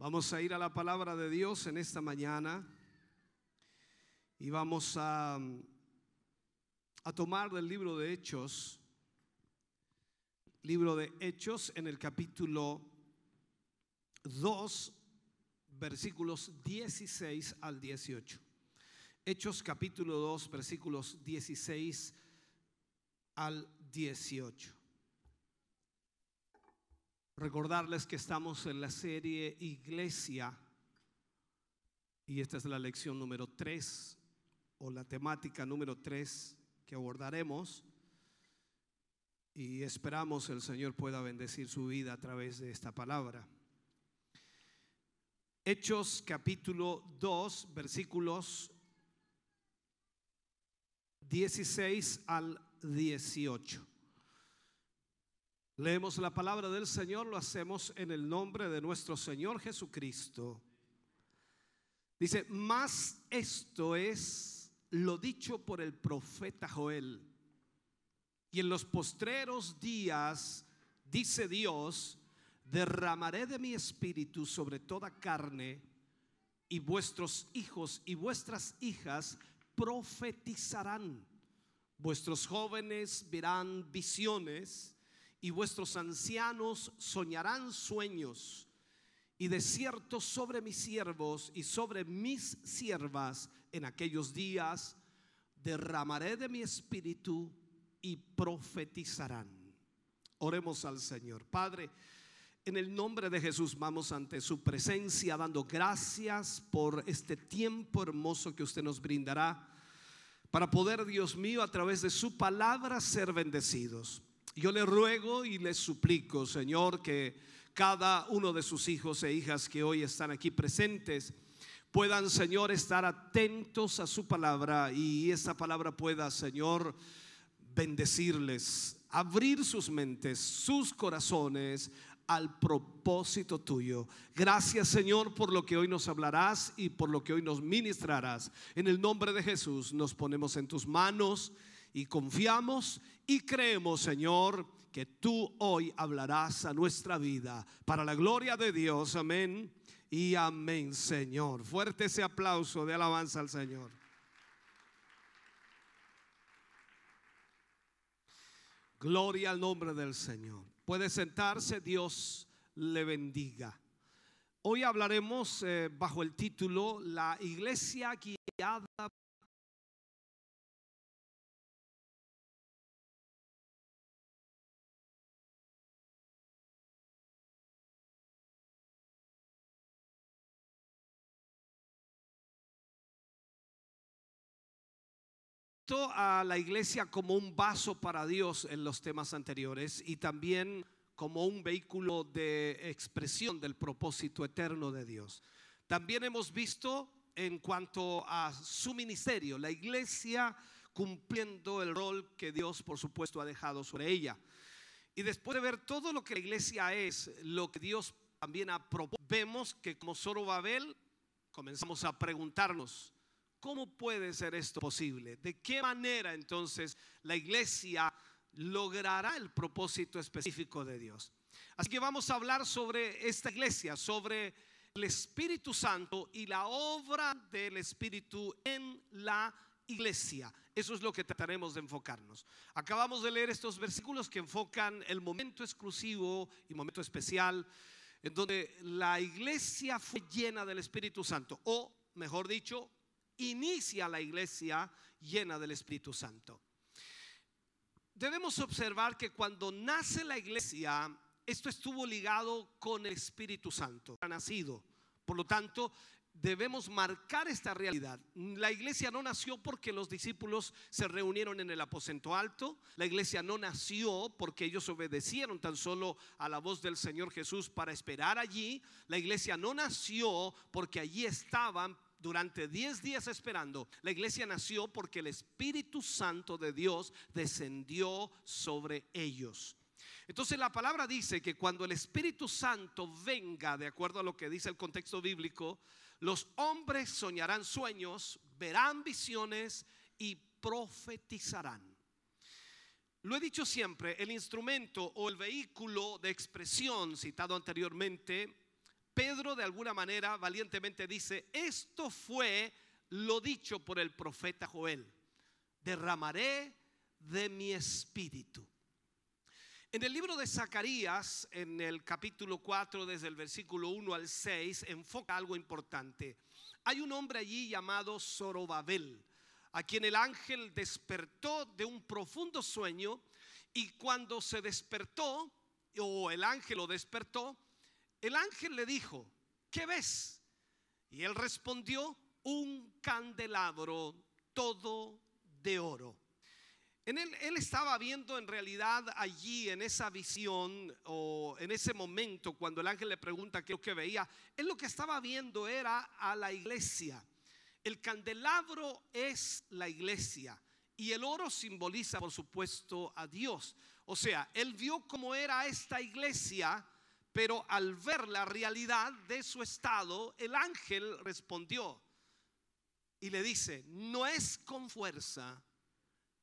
Vamos a ir a la palabra de Dios en esta mañana y vamos a, a tomar del libro de Hechos, libro de Hechos en el capítulo 2, versículos 16 al 18. Hechos capítulo 2, versículos 16 al 18. Recordarles que estamos en la serie Iglesia y esta es la lección número 3 o la temática número 3 que abordaremos y esperamos el Señor pueda bendecir su vida a través de esta palabra. Hechos capítulo 2 versículos 16 al 18. Leemos la palabra del Señor, lo hacemos en el nombre de nuestro Señor Jesucristo. Dice, más esto es lo dicho por el profeta Joel. Y en los postreros días, dice Dios, derramaré de mi espíritu sobre toda carne, y vuestros hijos y vuestras hijas profetizarán. Vuestros jóvenes verán visiones y vuestros ancianos soñarán sueños. Y de cierto sobre mis siervos y sobre mis siervas en aquellos días derramaré de mi espíritu y profetizarán. Oremos al Señor. Padre, en el nombre de Jesús vamos ante su presencia dando gracias por este tiempo hermoso que usted nos brindará para poder, Dios mío, a través de su palabra ser bendecidos. Yo le ruego y le suplico, Señor, que cada uno de sus hijos e hijas que hoy están aquí presentes puedan, Señor, estar atentos a su palabra y esa palabra pueda, Señor, bendecirles, abrir sus mentes, sus corazones al propósito tuyo. Gracias Señor por lo que hoy nos hablarás y por lo que hoy nos ministrarás. En el nombre de Jesús nos ponemos en tus manos y confiamos y creemos, Señor, que tú hoy hablarás a nuestra vida para la gloria de Dios. Amén y amén, Señor. Fuerte ese aplauso de alabanza al Señor. Gloria al nombre del Señor. Puede sentarse, Dios le bendiga. Hoy hablaremos eh, bajo el título La iglesia guiada a la iglesia como un vaso para Dios en los temas anteriores y también como un vehículo de expresión del propósito eterno de Dios. También hemos visto en cuanto a su ministerio, la iglesia cumpliendo el rol que Dios, por supuesto, ha dejado sobre ella. Y después de ver todo lo que la iglesia es, lo que Dios también ha propuesto, vemos que como Zorobabel comenzamos a preguntarnos, ¿Cómo puede ser esto posible? ¿De qué manera entonces la iglesia logrará el propósito específico de Dios? Así que vamos a hablar sobre esta iglesia, sobre el Espíritu Santo y la obra del Espíritu en la iglesia. Eso es lo que trataremos de enfocarnos. Acabamos de leer estos versículos que enfocan el momento exclusivo y momento especial en donde la iglesia fue llena del Espíritu Santo, o mejor dicho, inicia la iglesia llena del Espíritu Santo. Debemos observar que cuando nace la iglesia, esto estuvo ligado con el Espíritu Santo, ha nacido. Por lo tanto, debemos marcar esta realidad. La iglesia no nació porque los discípulos se reunieron en el aposento alto. La iglesia no nació porque ellos obedecieron tan solo a la voz del Señor Jesús para esperar allí. La iglesia no nació porque allí estaban durante 10 días esperando. La iglesia nació porque el Espíritu Santo de Dios descendió sobre ellos. Entonces la palabra dice que cuando el Espíritu Santo venga, de acuerdo a lo que dice el contexto bíblico, los hombres soñarán sueños, verán visiones y profetizarán. Lo he dicho siempre, el instrumento o el vehículo de expresión citado anteriormente, Pedro de alguna manera valientemente dice, esto fue lo dicho por el profeta Joel, derramaré de mi espíritu. En el libro de Zacarías, en el capítulo 4, desde el versículo 1 al 6, enfoca algo importante. Hay un hombre allí llamado Zorobabel, a quien el ángel despertó de un profundo sueño y cuando se despertó, o el ángel lo despertó, el ángel le dijo, ¿qué ves? Y él respondió, un candelabro todo de oro él, estaba viendo en realidad allí, en esa visión o en ese momento, cuando el ángel le pregunta qué es lo que veía, él lo que estaba viendo era a la iglesia. El candelabro es la iglesia y el oro simboliza, por supuesto, a Dios. O sea, él vio cómo era esta iglesia, pero al ver la realidad de su estado, el ángel respondió y le dice, no es con fuerza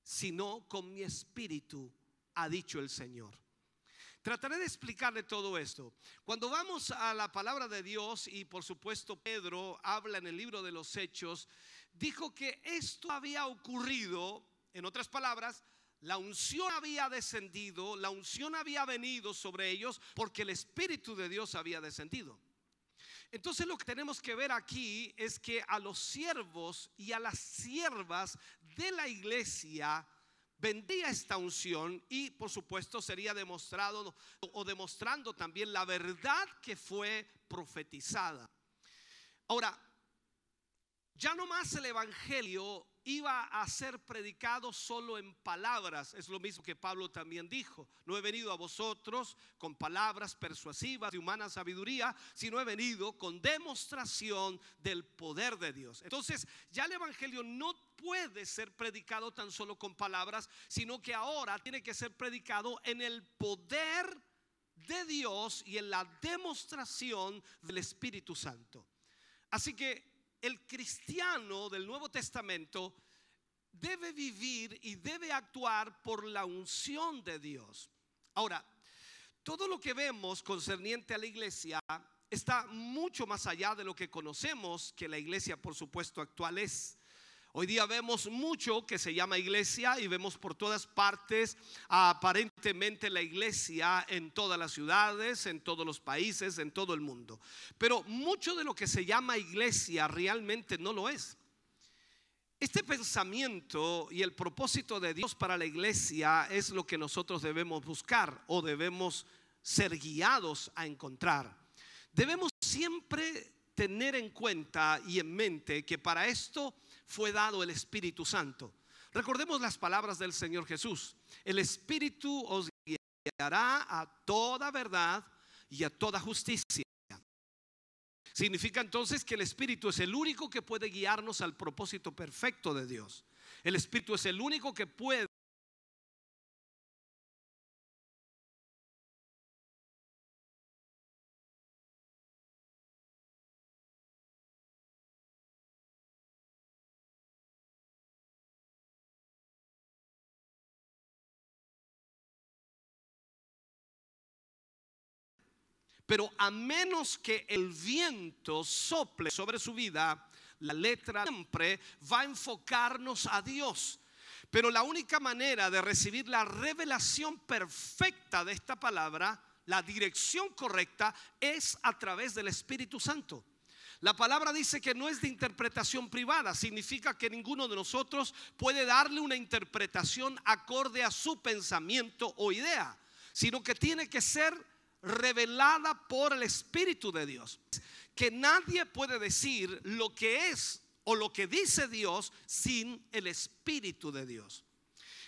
sino con mi espíritu, ha dicho el Señor. Trataré de explicarle todo esto. Cuando vamos a la palabra de Dios, y por supuesto Pedro habla en el libro de los Hechos, dijo que esto había ocurrido, en otras palabras, la unción había descendido, la unción había venido sobre ellos porque el Espíritu de Dios había descendido. Entonces lo que tenemos que ver aquí es que a los siervos y a las siervas de la iglesia vendría esta unción y por supuesto sería demostrado o demostrando también la verdad que fue profetizada. Ahora, ya no más el evangelio iba a ser predicado solo en palabras. Es lo mismo que Pablo también dijo. No he venido a vosotros con palabras persuasivas de humana sabiduría, sino he venido con demostración del poder de Dios. Entonces ya el Evangelio no puede ser predicado tan solo con palabras, sino que ahora tiene que ser predicado en el poder de Dios y en la demostración del Espíritu Santo. Así que el cristiano del Nuevo Testamento debe vivir y debe actuar por la unción de Dios. Ahora, todo lo que vemos concerniente a la iglesia está mucho más allá de lo que conocemos que la iglesia, por supuesto, actual es. Hoy día vemos mucho que se llama iglesia y vemos por todas partes aparentemente la iglesia en todas las ciudades, en todos los países, en todo el mundo. Pero mucho de lo que se llama iglesia realmente no lo es. Este pensamiento y el propósito de Dios para la iglesia es lo que nosotros debemos buscar o debemos ser guiados a encontrar. Debemos siempre tener en cuenta y en mente que para esto fue dado el Espíritu Santo. Recordemos las palabras del Señor Jesús. El Espíritu os guiará a toda verdad y a toda justicia. Significa entonces que el Espíritu es el único que puede guiarnos al propósito perfecto de Dios. El Espíritu es el único que puede Pero a menos que el viento sople sobre su vida, la letra siempre va a enfocarnos a Dios. Pero la única manera de recibir la revelación perfecta de esta palabra, la dirección correcta, es a través del Espíritu Santo. La palabra dice que no es de interpretación privada, significa que ninguno de nosotros puede darle una interpretación acorde a su pensamiento o idea, sino que tiene que ser revelada por el Espíritu de Dios. Que nadie puede decir lo que es o lo que dice Dios sin el Espíritu de Dios.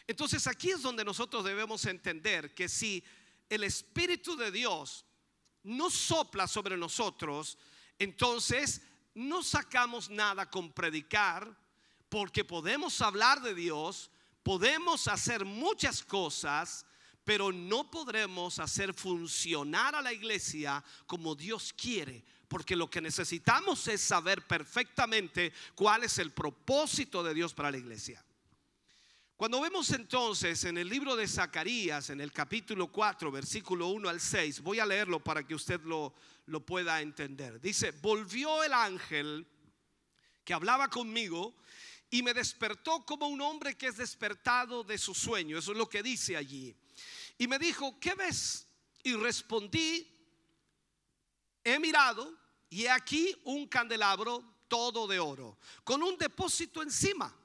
Entonces aquí es donde nosotros debemos entender que si el Espíritu de Dios no sopla sobre nosotros, entonces no sacamos nada con predicar, porque podemos hablar de Dios, podemos hacer muchas cosas, pero no podremos hacer funcionar a la iglesia como Dios quiere, porque lo que necesitamos es saber perfectamente cuál es el propósito de Dios para la iglesia. Cuando vemos entonces en el libro de Zacarías, en el capítulo 4, versículo 1 al 6, voy a leerlo para que usted lo, lo pueda entender. Dice, volvió el ángel que hablaba conmigo y me despertó como un hombre que es despertado de su sueño. Eso es lo que dice allí. Y me dijo, ¿qué ves? Y respondí, he mirado y he aquí un candelabro todo de oro, con un depósito encima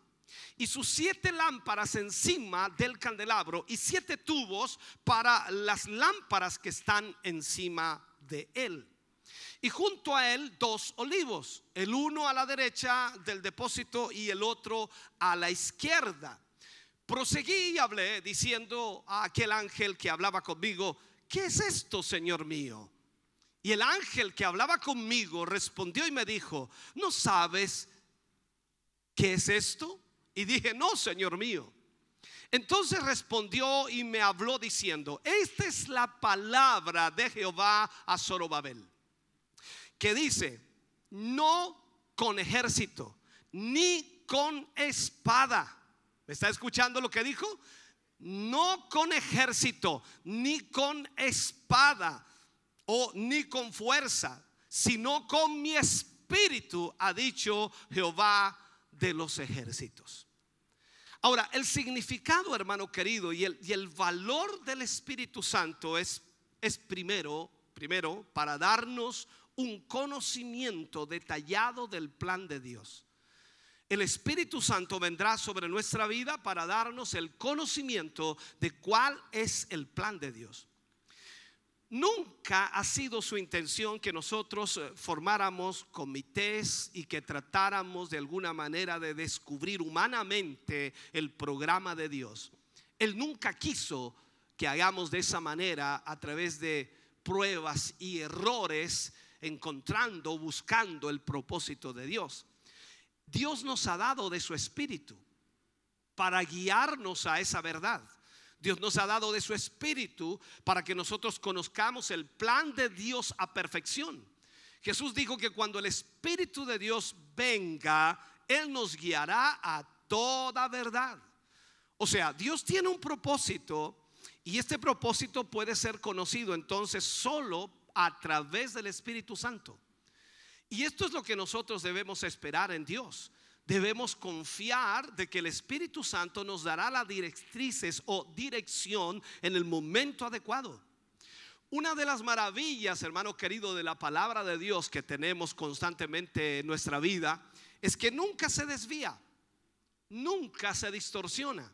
y sus siete lámparas encima del candelabro y siete tubos para las lámparas que están encima de él. Y junto a él dos olivos, el uno a la derecha del depósito y el otro a la izquierda. Proseguí y hablé diciendo a aquel ángel que hablaba conmigo, ¿qué es esto, Señor mío? Y el ángel que hablaba conmigo respondió y me dijo, ¿no sabes qué es esto? Y dije, no, Señor mío. Entonces respondió y me habló diciendo, esta es la palabra de Jehová a Zorobabel, que dice, no con ejército, ni con espada. ¿Me está escuchando lo que dijo? No con ejército, ni con espada, o ni con fuerza, sino con mi espíritu, ha dicho Jehová de los ejércitos. Ahora, el significado, hermano querido, y el, y el valor del Espíritu Santo es, es primero, primero, para darnos un conocimiento detallado del plan de Dios. El Espíritu Santo vendrá sobre nuestra vida para darnos el conocimiento de cuál es el plan de Dios. Nunca ha sido su intención que nosotros eh, formáramos comités y que tratáramos de alguna manera de descubrir humanamente el programa de Dios. Él nunca quiso que hagamos de esa manera a través de pruebas y errores, encontrando, buscando el propósito de Dios. Dios nos ha dado de su espíritu para guiarnos a esa verdad. Dios nos ha dado de su espíritu para que nosotros conozcamos el plan de Dios a perfección. Jesús dijo que cuando el Espíritu de Dios venga, Él nos guiará a toda verdad. O sea, Dios tiene un propósito y este propósito puede ser conocido entonces solo a través del Espíritu Santo. Y esto es lo que nosotros debemos esperar en Dios debemos confiar de que el Espíritu Santo nos dará las directrices o dirección en el momento adecuado. Una de las maravillas, hermano querido, de la palabra de Dios que tenemos constantemente en nuestra vida es que nunca se desvía, nunca se distorsiona,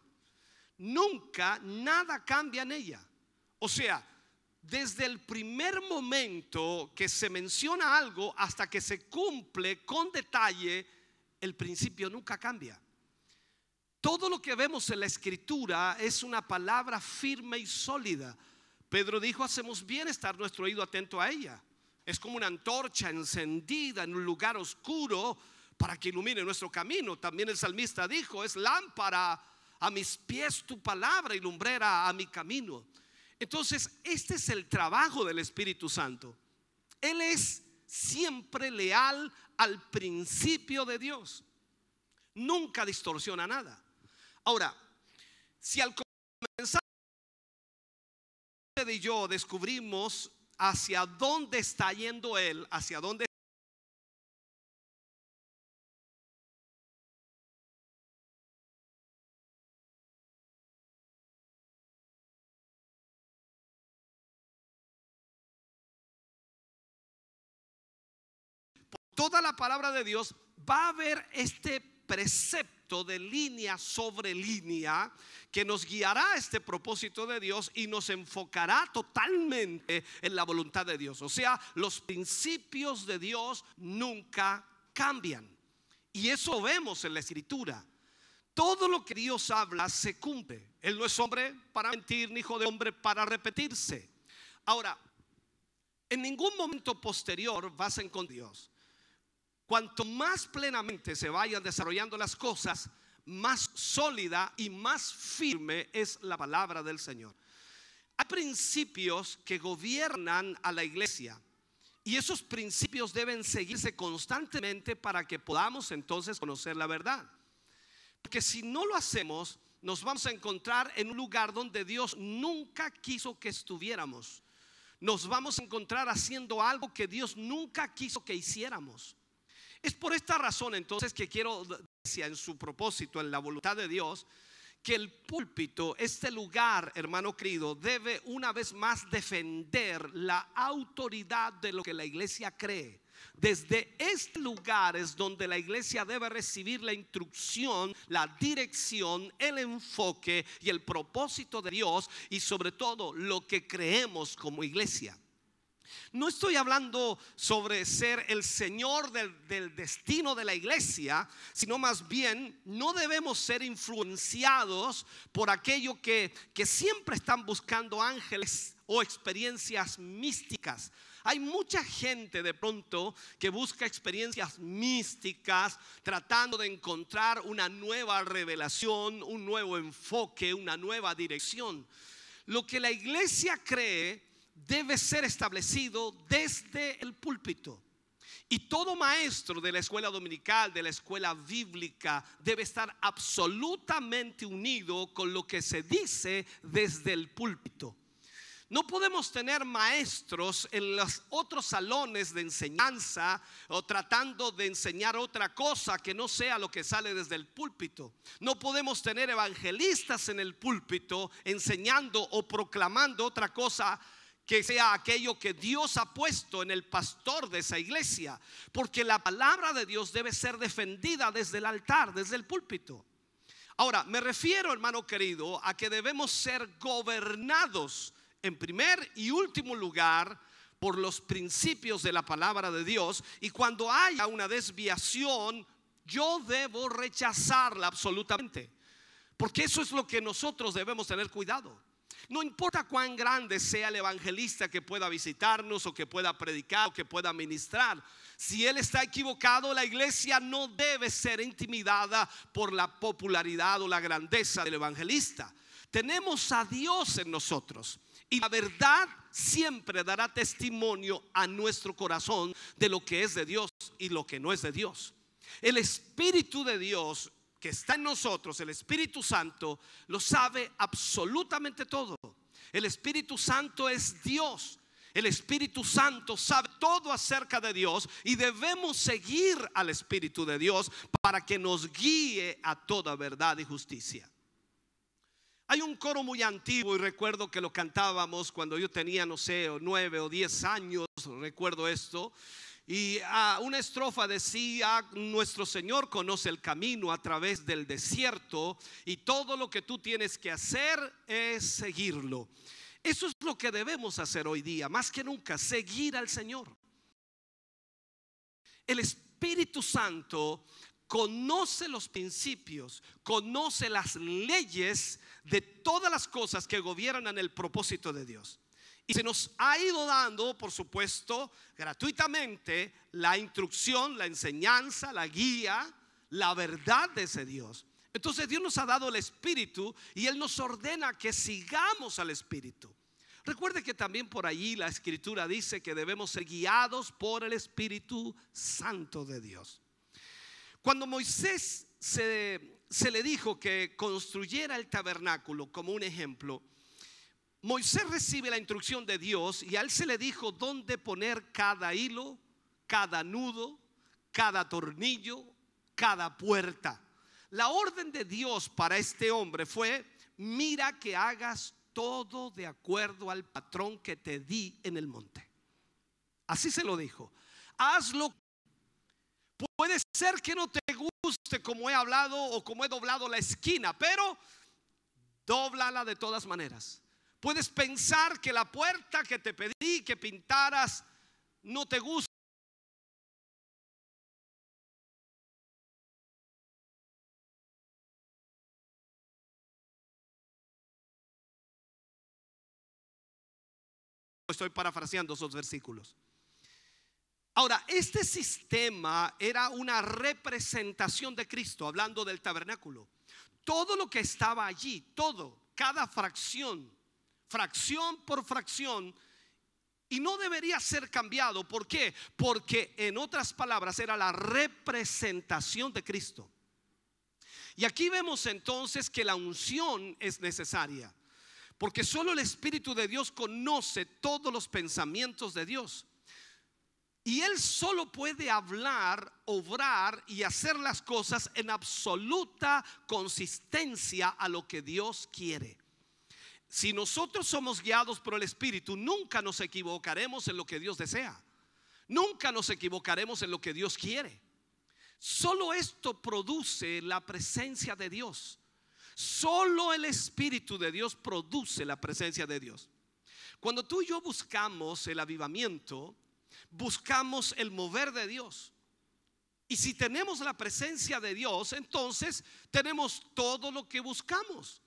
nunca nada cambia en ella. O sea, desde el primer momento que se menciona algo hasta que se cumple con detalle, el principio nunca cambia. Todo lo que vemos en la escritura es una palabra firme y sólida. Pedro dijo, hacemos bien estar nuestro oído atento a ella. Es como una antorcha encendida en un lugar oscuro para que ilumine nuestro camino. También el salmista dijo, es lámpara a mis pies tu palabra y lumbrera a mi camino. Entonces, este es el trabajo del Espíritu Santo. Él es siempre leal al principio de Dios. Nunca distorsiona nada. Ahora, si al comenzar y yo descubrimos hacia dónde está yendo Él, hacia dónde toda la palabra de Dios va a haber este precepto de línea sobre línea que nos guiará a este propósito de Dios y nos enfocará totalmente en la voluntad de Dios. O sea, los principios de Dios nunca cambian. Y eso vemos en la escritura. Todo lo que Dios habla se cumple. Él no es hombre para mentir, ni hijo de hombre para repetirse. Ahora, en ningún momento posterior vas a encontrar Dios. Cuanto más plenamente se vayan desarrollando las cosas, más sólida y más firme es la palabra del Señor. Hay principios que gobiernan a la iglesia y esos principios deben seguirse constantemente para que podamos entonces conocer la verdad. Porque si no lo hacemos, nos vamos a encontrar en un lugar donde Dios nunca quiso que estuviéramos. Nos vamos a encontrar haciendo algo que Dios nunca quiso que hiciéramos. Es por esta razón entonces que quiero, en su propósito, en la voluntad de Dios, que el púlpito, este lugar, hermano querido, debe una vez más defender la autoridad de lo que la iglesia cree. Desde este lugar es donde la iglesia debe recibir la instrucción, la dirección, el enfoque y el propósito de Dios y sobre todo lo que creemos como iglesia. No estoy hablando sobre ser el Señor del, destino de la iglesia, sino más bien no debemos ser influenciados por aquello que, que siempre están buscando ángeles o experiencias místicas. Hay mucha gente de pronto que busca experiencias místicas tratando de encontrar una nueva revelación, un nuevo enfoque, una nueva dirección. Lo que la iglesia cree debe ser establecido desde el púlpito. Y todo maestro de la escuela dominical, de la escuela bíblica, debe estar absolutamente unido con lo que se dice desde el púlpito. No podemos tener maestros en los otros salones de enseñanza o tratando de enseñar otra cosa que no sea lo que sale desde el púlpito. No podemos tener evangelistas en el púlpito enseñando o proclamando otra cosa que sea aquello que Dios ha puesto en el pastor de esa iglesia, porque la palabra de Dios debe ser defendida desde el altar, desde el púlpito. Ahora, me refiero, hermano querido, a que debemos ser gobernados en primer y último lugar por los principios de la palabra de Dios y cuando haya una desviación, yo debo rechazarla absolutamente. Porque eso es lo que nosotros debemos tener cuidado. No importa cuán grande sea el evangelista que pueda visitarnos o que pueda predicar o que pueda ministrar. Si él está equivocado, la iglesia no debe ser intimidada por la popularidad o la grandeza del evangelista. Tenemos a Dios en nosotros. Y la verdad siempre dará testimonio a nuestro corazón de lo que es de Dios y lo que no es de Dios. El Espíritu de Dios que está en nosotros, el Espíritu Santo, lo sabe absolutamente todo. El Espíritu Santo es Dios. El Espíritu Santo sabe todo acerca de Dios y debemos seguir al Espíritu de Dios para que nos guíe a toda verdad y justicia. Hay un coro muy antiguo y recuerdo que lo cantábamos cuando yo tenía, no sé, nueve o diez años, recuerdo esto. Y ah, una estrofa decía, nuestro Señor conoce el camino a través del desierto y todo lo que tú tienes que hacer es seguirlo. Eso es lo que debemos hacer hoy día, más que nunca, seguir al Señor. El Espíritu Santo conoce los principios, conoce las leyes de todas las cosas que gobiernan el propósito de Dios. Y se nos ha ido dando, por supuesto, gratuitamente la instrucción, la enseñanza, la guía, la verdad de ese Dios. Entonces Dios nos ha dado el Espíritu y Él nos ordena que sigamos al Espíritu. Recuerde que también por allí la Escritura dice que debemos ser guiados por el Espíritu Santo de Dios. Cuando Moisés se, se le dijo que construyera el tabernáculo como un ejemplo, Moisés recibe la instrucción de Dios y a él se le dijo dónde poner cada hilo, cada nudo, cada tornillo, cada puerta. La orden de Dios para este hombre fue, mira que hagas todo de acuerdo al patrón que te di en el monte. Así se lo dijo. Hazlo. Puede ser que no te guste como he hablado o como he doblado la esquina, pero Dóblala de todas maneras. Puedes pensar que la puerta que te pedí que pintaras no te gusta. Estoy parafraseando esos versículos. Ahora, este sistema era una representación de Cristo, hablando del tabernáculo todo lo que estaba allí, todo, cada fracción, fracción por fracción, y no debería ser cambiado. ¿Por qué? Porque en otras palabras era la representación de Cristo. Y aquí vemos entonces que la unción es necesaria, porque solo el Espíritu de Dios conoce todos los pensamientos de Dios. Y Él solo puede hablar, obrar y hacer las cosas en absoluta consistencia a lo que Dios quiere. Si nosotros somos guiados por el Espíritu, nunca nos equivocaremos en lo que Dios desea. Nunca nos equivocaremos en lo que Dios quiere. Solo esto produce la presencia de Dios. Solo el Espíritu de Dios produce la presencia de Dios. Cuando tú y yo buscamos el avivamiento, buscamos el mover de Dios. Y si tenemos la presencia de Dios, entonces tenemos todo lo que buscamos.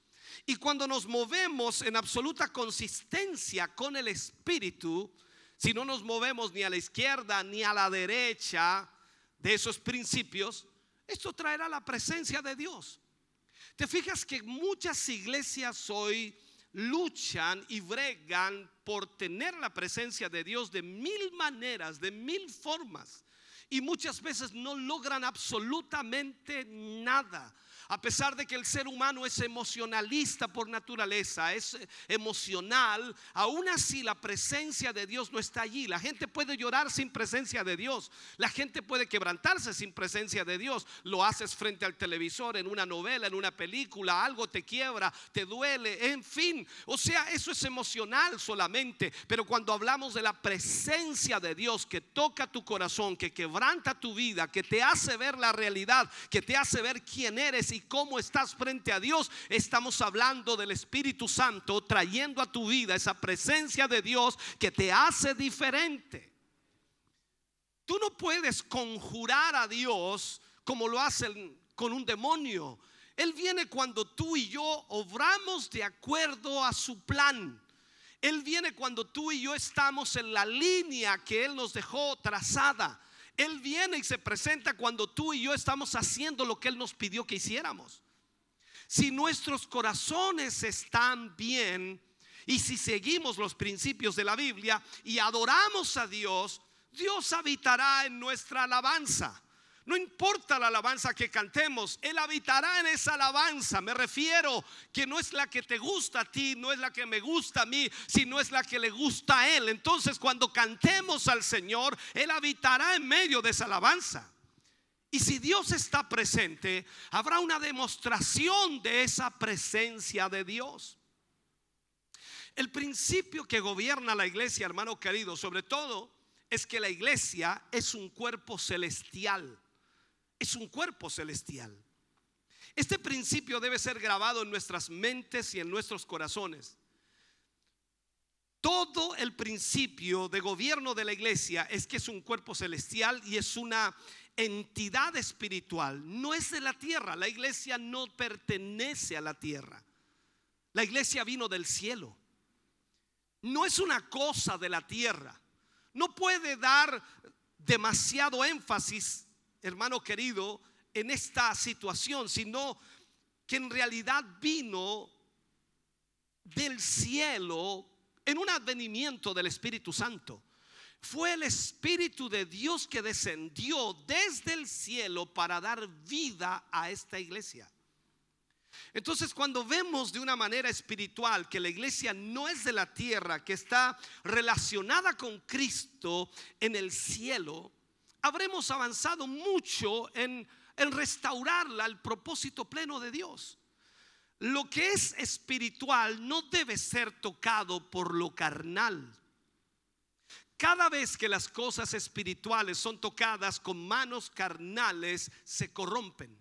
Y cuando nos movemos en absoluta consistencia con el Espíritu, si no nos movemos ni a la izquierda ni a la derecha de esos principios, esto traerá la presencia de Dios. Te fijas que muchas iglesias hoy luchan y bregan por tener la presencia de Dios de mil maneras, de mil formas. Y muchas veces no logran absolutamente nada. A pesar de que el ser humano es emocionalista por naturaleza, es emocional, aún así la presencia de Dios no está allí. La gente puede llorar sin presencia de Dios. La gente puede quebrantarse sin presencia de Dios. Lo haces frente al televisor, en una novela, en una película, algo te quiebra, te duele, en fin. O sea, eso es emocional solamente. Pero cuando hablamos de la presencia de Dios que toca tu corazón, que quebranta tu vida, que te hace ver la realidad, que te hace ver quién eres y cómo estás frente a Dios, estamos hablando del Espíritu Santo trayendo a tu vida esa presencia de Dios que te hace diferente. Tú no puedes conjurar a Dios como lo hacen con un demonio. Él viene cuando tú y yo obramos de acuerdo a su plan. Él viene cuando tú y yo estamos en la línea que Él nos dejó trazada. Él viene y se presenta cuando tú y yo estamos haciendo lo que Él nos pidió que hiciéramos. Si nuestros corazones están bien y si seguimos los principios de la Biblia y adoramos a Dios, Dios habitará en nuestra alabanza. No importa la alabanza que cantemos, Él habitará en esa alabanza. Me refiero que no es la que te gusta a ti, no es la que me gusta a mí, sino es la que le gusta a Él. Entonces cuando cantemos al Señor, Él habitará en medio de esa alabanza. Y si Dios está presente, habrá una demostración de esa presencia de Dios. El principio que gobierna la iglesia, hermano querido, sobre todo, es que la iglesia es un cuerpo celestial es un cuerpo celestial. Este principio debe ser grabado en nuestras mentes y en nuestros corazones. Todo el principio de gobierno de la iglesia es que es un cuerpo celestial y es una entidad espiritual. No es de la tierra. La iglesia no pertenece a la tierra. La iglesia vino del cielo. No es una cosa de la tierra. No puede dar demasiado énfasis hermano querido, en esta situación, sino que en realidad vino del cielo en un advenimiento del Espíritu Santo. Fue el Espíritu de Dios que descendió desde el cielo para dar vida a esta iglesia. Entonces cuando vemos de una manera espiritual que la iglesia no es de la tierra, que está relacionada con Cristo en el cielo, habremos avanzado mucho en, en restaurarla al propósito pleno de Dios. Lo que es espiritual no debe ser tocado por lo carnal. Cada vez que las cosas espirituales son tocadas con manos carnales, se corrompen.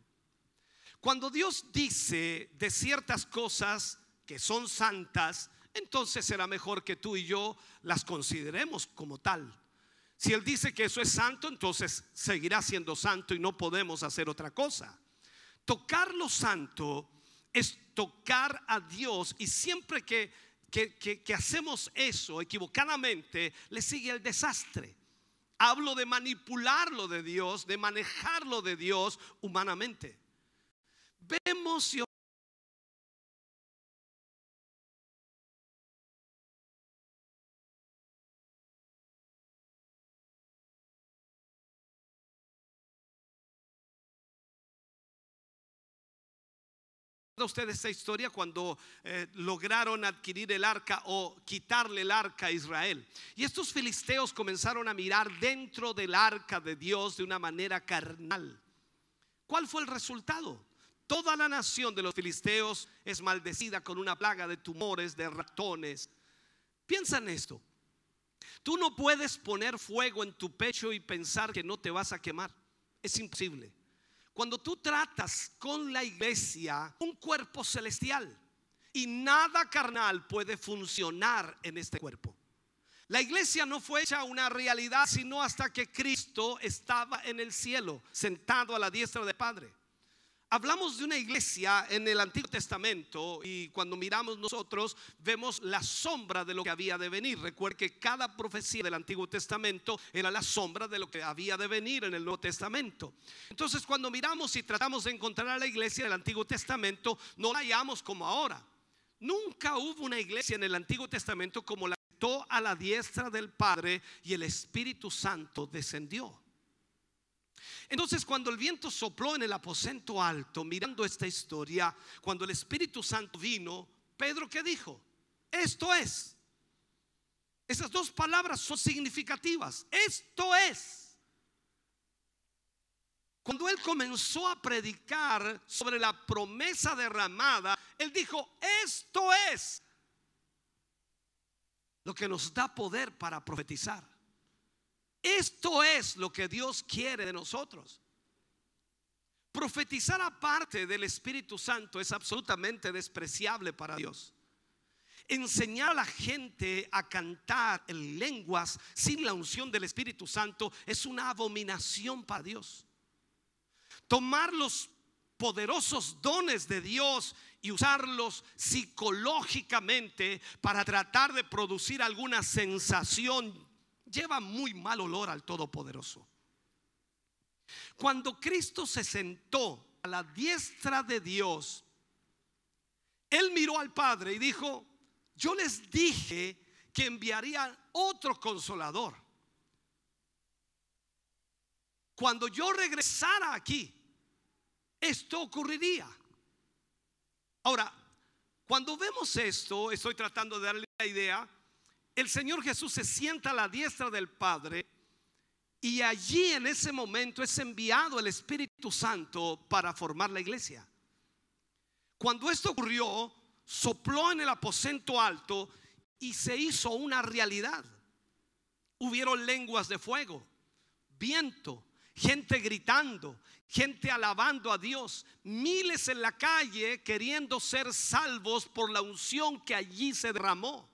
Cuando Dios dice de ciertas cosas que son santas, entonces será mejor que tú y yo las consideremos como tal. Si Él dice que eso es santo, entonces seguirá siendo santo y no podemos hacer otra cosa. Tocar lo santo es tocar a Dios y siempre que, que, hacemos eso equivocadamente, le sigue el desastre. Hablo de manipularlo de Dios, de manejarlo de Dios humanamente. Vemos y usted esta historia cuando eh, lograron adquirir el arca o quitarle el arca a Israel? Y estos filisteos comenzaron a mirar dentro del arca de Dios de una manera carnal. ¿Cuál fue el resultado? Toda la nación de los filisteos es maldecida con una plaga de tumores, de ratones. Piensa en esto. Tú no puedes poner fuego en tu pecho y pensar que no te vas a quemar. Es imposible. Cuando tú tratas con la iglesia un cuerpo celestial y nada carnal puede funcionar en este cuerpo. La iglesia no fue hecha una realidad sino hasta que Cristo estaba en el cielo, sentado a la diestra del Padre. Hablamos de una iglesia en el Antiguo Testamento y cuando miramos nosotros vemos la sombra de lo que había de venir. Recuerde que cada profecía del Antiguo Testamento era la sombra de lo que había de venir en el Nuevo Testamento. Entonces cuando miramos y tratamos de encontrar a la iglesia del Antiguo Testamento, no la hallamos como ahora. Nunca hubo una iglesia en el Antiguo Testamento como la que a la diestra del Padre y el Espíritu Santo descendió. Entonces cuando el viento sopló en el aposento alto, mirando esta historia, cuando el Espíritu Santo vino, Pedro qué dijo? Esto es. Esas dos palabras son significativas. Esto es. Cuando él comenzó a predicar sobre la promesa derramada, él dijo, esto es lo que nos da poder para profetizar. Esto es lo que Dios quiere de nosotros. Profetizar aparte del Espíritu Santo es absolutamente despreciable para Dios. Enseñar a la gente a cantar en lenguas sin la unción del Espíritu Santo es una abominación para Dios. Tomar los poderosos dones de Dios y usarlos psicológicamente para tratar de producir alguna sensación lleva muy mal olor al Todopoderoso. Cuando Cristo se sentó a la diestra de Dios, Él miró al Padre y dijo, yo les dije que enviaría otro consolador. Cuando yo regresara aquí, esto ocurriría. Ahora, cuando vemos esto, estoy tratando de darle la idea, el Señor Jesús se sienta a la diestra del Padre y allí en ese momento es enviado el Espíritu Santo para formar la iglesia. Cuando esto ocurrió, sopló en el aposento alto y se hizo una realidad. Hubieron lenguas de fuego, viento, gente gritando, gente alabando a Dios, miles en la calle queriendo ser salvos por la unción que allí se derramó.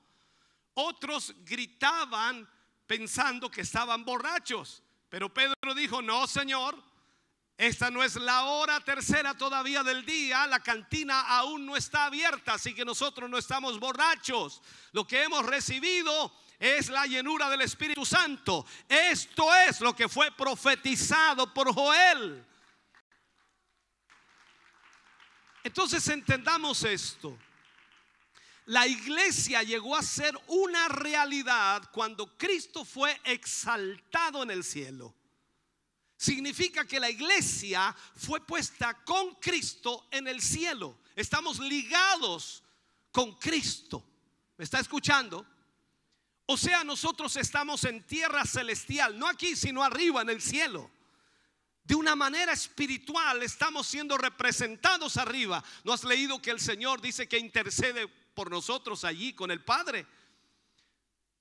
Otros gritaban pensando que estaban borrachos. Pero Pedro dijo, no, Señor, esta no es la hora tercera todavía del día, la cantina aún no está abierta, así que nosotros no estamos borrachos. Lo que hemos recibido es la llenura del Espíritu Santo. Esto es lo que fue profetizado por Joel. Entonces entendamos esto. La iglesia llegó a ser una realidad cuando Cristo fue exaltado en el cielo. Significa que la iglesia fue puesta con Cristo en el cielo. Estamos ligados con Cristo. ¿Me está escuchando? O sea, nosotros estamos en tierra celestial, no aquí, sino arriba en el cielo. De una manera espiritual estamos siendo representados arriba. ¿No has leído que el Señor dice que intercede por nosotros allí con el Padre.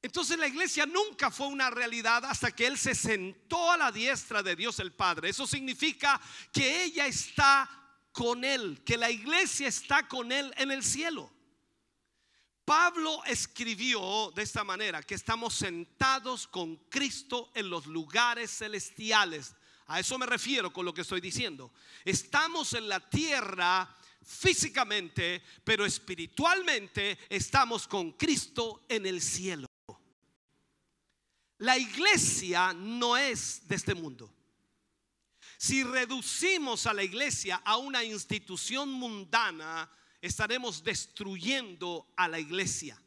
Entonces la iglesia nunca fue una realidad hasta que Él se sentó a la diestra de Dios el Padre. Eso significa que ella está con Él, que la iglesia está con Él en el cielo. Pablo escribió de esta manera, que estamos sentados con Cristo en los lugares celestiales. A eso me refiero con lo que estoy diciendo. Estamos en la tierra físicamente, pero espiritualmente estamos con Cristo en el cielo. La iglesia no es de este mundo. Si reducimos a la iglesia a una institución mundana, estaremos destruyendo a la iglesia.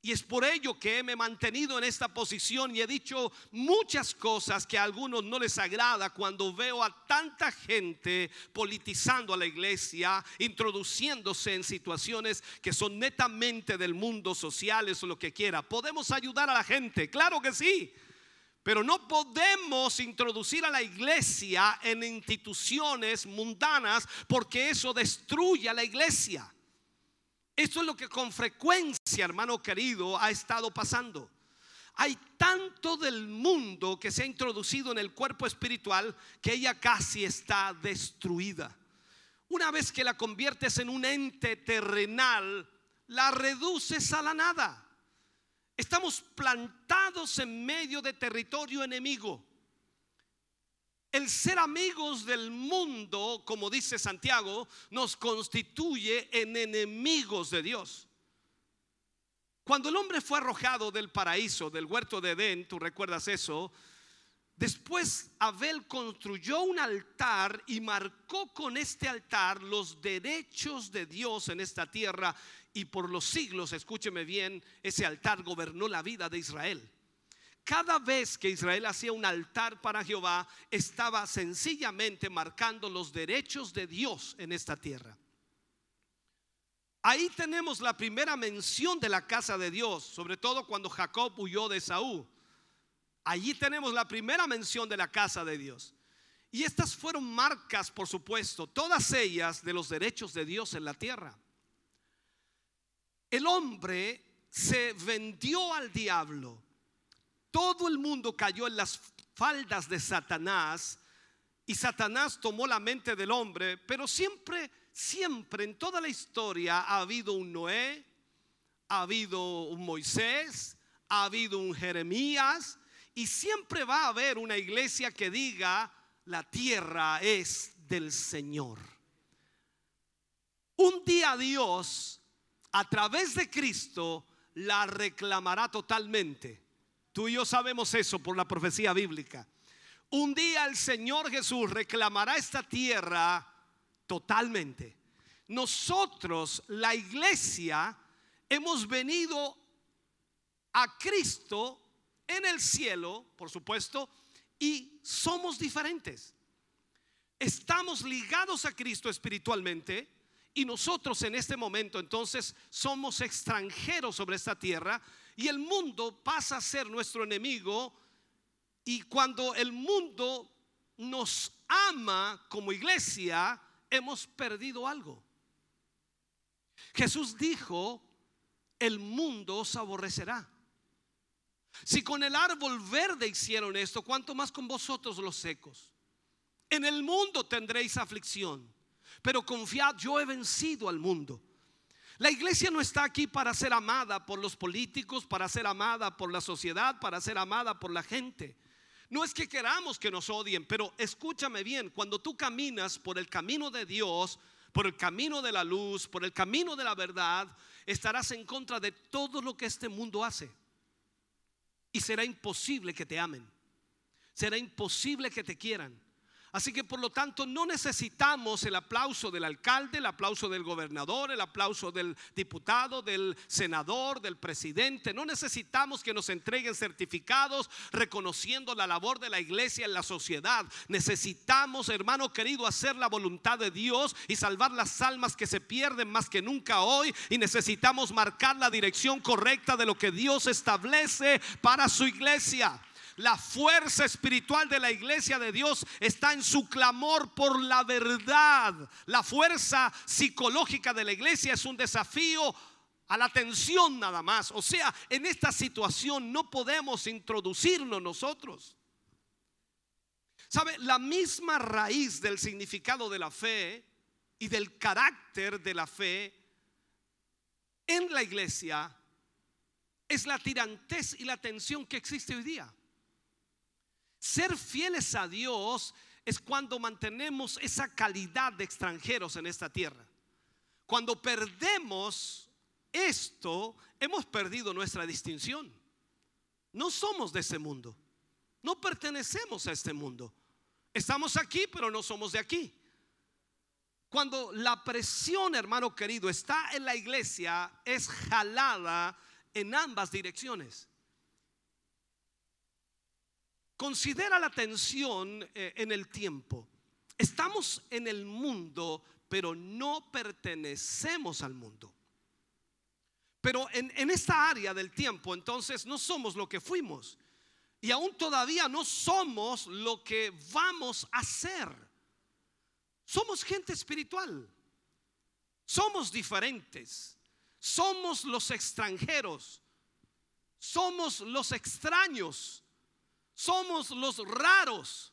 Y es por ello que me he mantenido en esta posición y he dicho muchas cosas que a algunos no les agrada cuando veo a tanta gente politizando a la iglesia, introduciéndose en situaciones que son netamente del mundo sociales o lo que quiera. ¿Podemos ayudar a la gente? Claro que sí. Pero no podemos introducir a la iglesia en instituciones mundanas porque eso destruye a la iglesia. Eso es lo que con frecuencia, hermano querido, ha estado pasando. Hay tanto del mundo que se ha introducido en el cuerpo espiritual que ella casi está destruida. Una vez que la conviertes en un ente terrenal, la reduces a la nada. Estamos plantados en medio de territorio enemigo. El ser amigos del mundo, como dice Santiago, nos constituye en enemigos de Dios. Cuando el hombre fue arrojado del paraíso, del huerto de Edén, tú recuerdas eso, después Abel construyó un altar y marcó con este altar los derechos de Dios en esta tierra y por los siglos, escúcheme bien, ese altar gobernó la vida de Israel. Cada vez que Israel hacía un altar para Jehová, estaba sencillamente marcando los derechos de Dios en esta tierra. Ahí tenemos la primera mención de la casa de Dios, sobre todo cuando Jacob huyó de Saúl. Allí tenemos la primera mención de la casa de Dios. Y estas fueron marcas, por supuesto, todas ellas de los derechos de Dios en la tierra el hombre se vendió al diablo. Todo el mundo cayó en las faldas de Satanás y Satanás tomó la mente del hombre, pero siempre, siempre en toda la historia ha habido un Noé, ha habido un Moisés, ha habido un Jeremías y siempre va a haber una iglesia que diga, la tierra es del Señor. Un día Dios a través de Cristo la reclamará totalmente. Tú y yo sabemos eso por la profecía bíblica. Un día el Señor Jesús reclamará esta tierra totalmente. Nosotros, la iglesia, hemos venido a Cristo en el cielo, por supuesto, y somos diferentes. Estamos ligados a Cristo espiritualmente y nosotros en este momento entonces somos extranjeros sobre esta tierra y el mundo pasa a ser nuestro enemigo. Y cuando el mundo nos ama como iglesia, hemos perdido algo. Jesús dijo, el mundo os aborrecerá. Si con el árbol verde hicieron esto, ¿cuánto más con vosotros los secos? En el mundo tendréis aflicción pero confiad, yo he vencido al mundo. La iglesia no está aquí para ser amada por los políticos, para ser amada por la sociedad, para ser amada por la gente. No es que queramos que nos odien, pero escúchame bien, cuando tú caminas por el camino de Dios, por el camino de la luz, por el camino de la verdad, estarás en contra de todo lo que este mundo hace. Y será imposible que te amen. Será imposible que te quieran. Así que por lo tanto no necesitamos el aplauso del alcalde, el aplauso del gobernador, el aplauso del diputado, del senador, del presidente. No necesitamos que nos entreguen certificados reconociendo la labor de la iglesia en la sociedad. Necesitamos, hermano querido, hacer la voluntad de Dios y salvar las almas que se pierden más que nunca hoy. Y necesitamos marcar la dirección correcta de lo que Dios establece para su iglesia. La fuerza espiritual de la iglesia de Dios está en su clamor por la verdad. La fuerza psicológica de la iglesia es un desafío a la atención nada más. O sea, en esta situación no podemos introducirnos nosotros. ¿Sabe? La misma raíz del significado de la fe y del carácter de la fe en la iglesia es la tirantez y la tensión que existe hoy día. Ser fieles a Dios es cuando mantenemos esa calidad de extranjeros en esta tierra. Cuando perdemos esto, hemos perdido nuestra distinción. No somos de ese mundo. No pertenecemos a este mundo. Estamos aquí, pero no somos de aquí. Cuando la presión, hermano querido, está en la iglesia, es jalada en ambas direcciones. Considera la tensión eh, en el tiempo. Estamos en el mundo, pero no pertenecemos al mundo. Pero en, en, esta área del tiempo, entonces, no somos lo que fuimos. Y aún todavía no somos lo que vamos a ser. Somos gente espiritual. Somos diferentes. Somos los extranjeros. Somos los extraños. Somos los raros.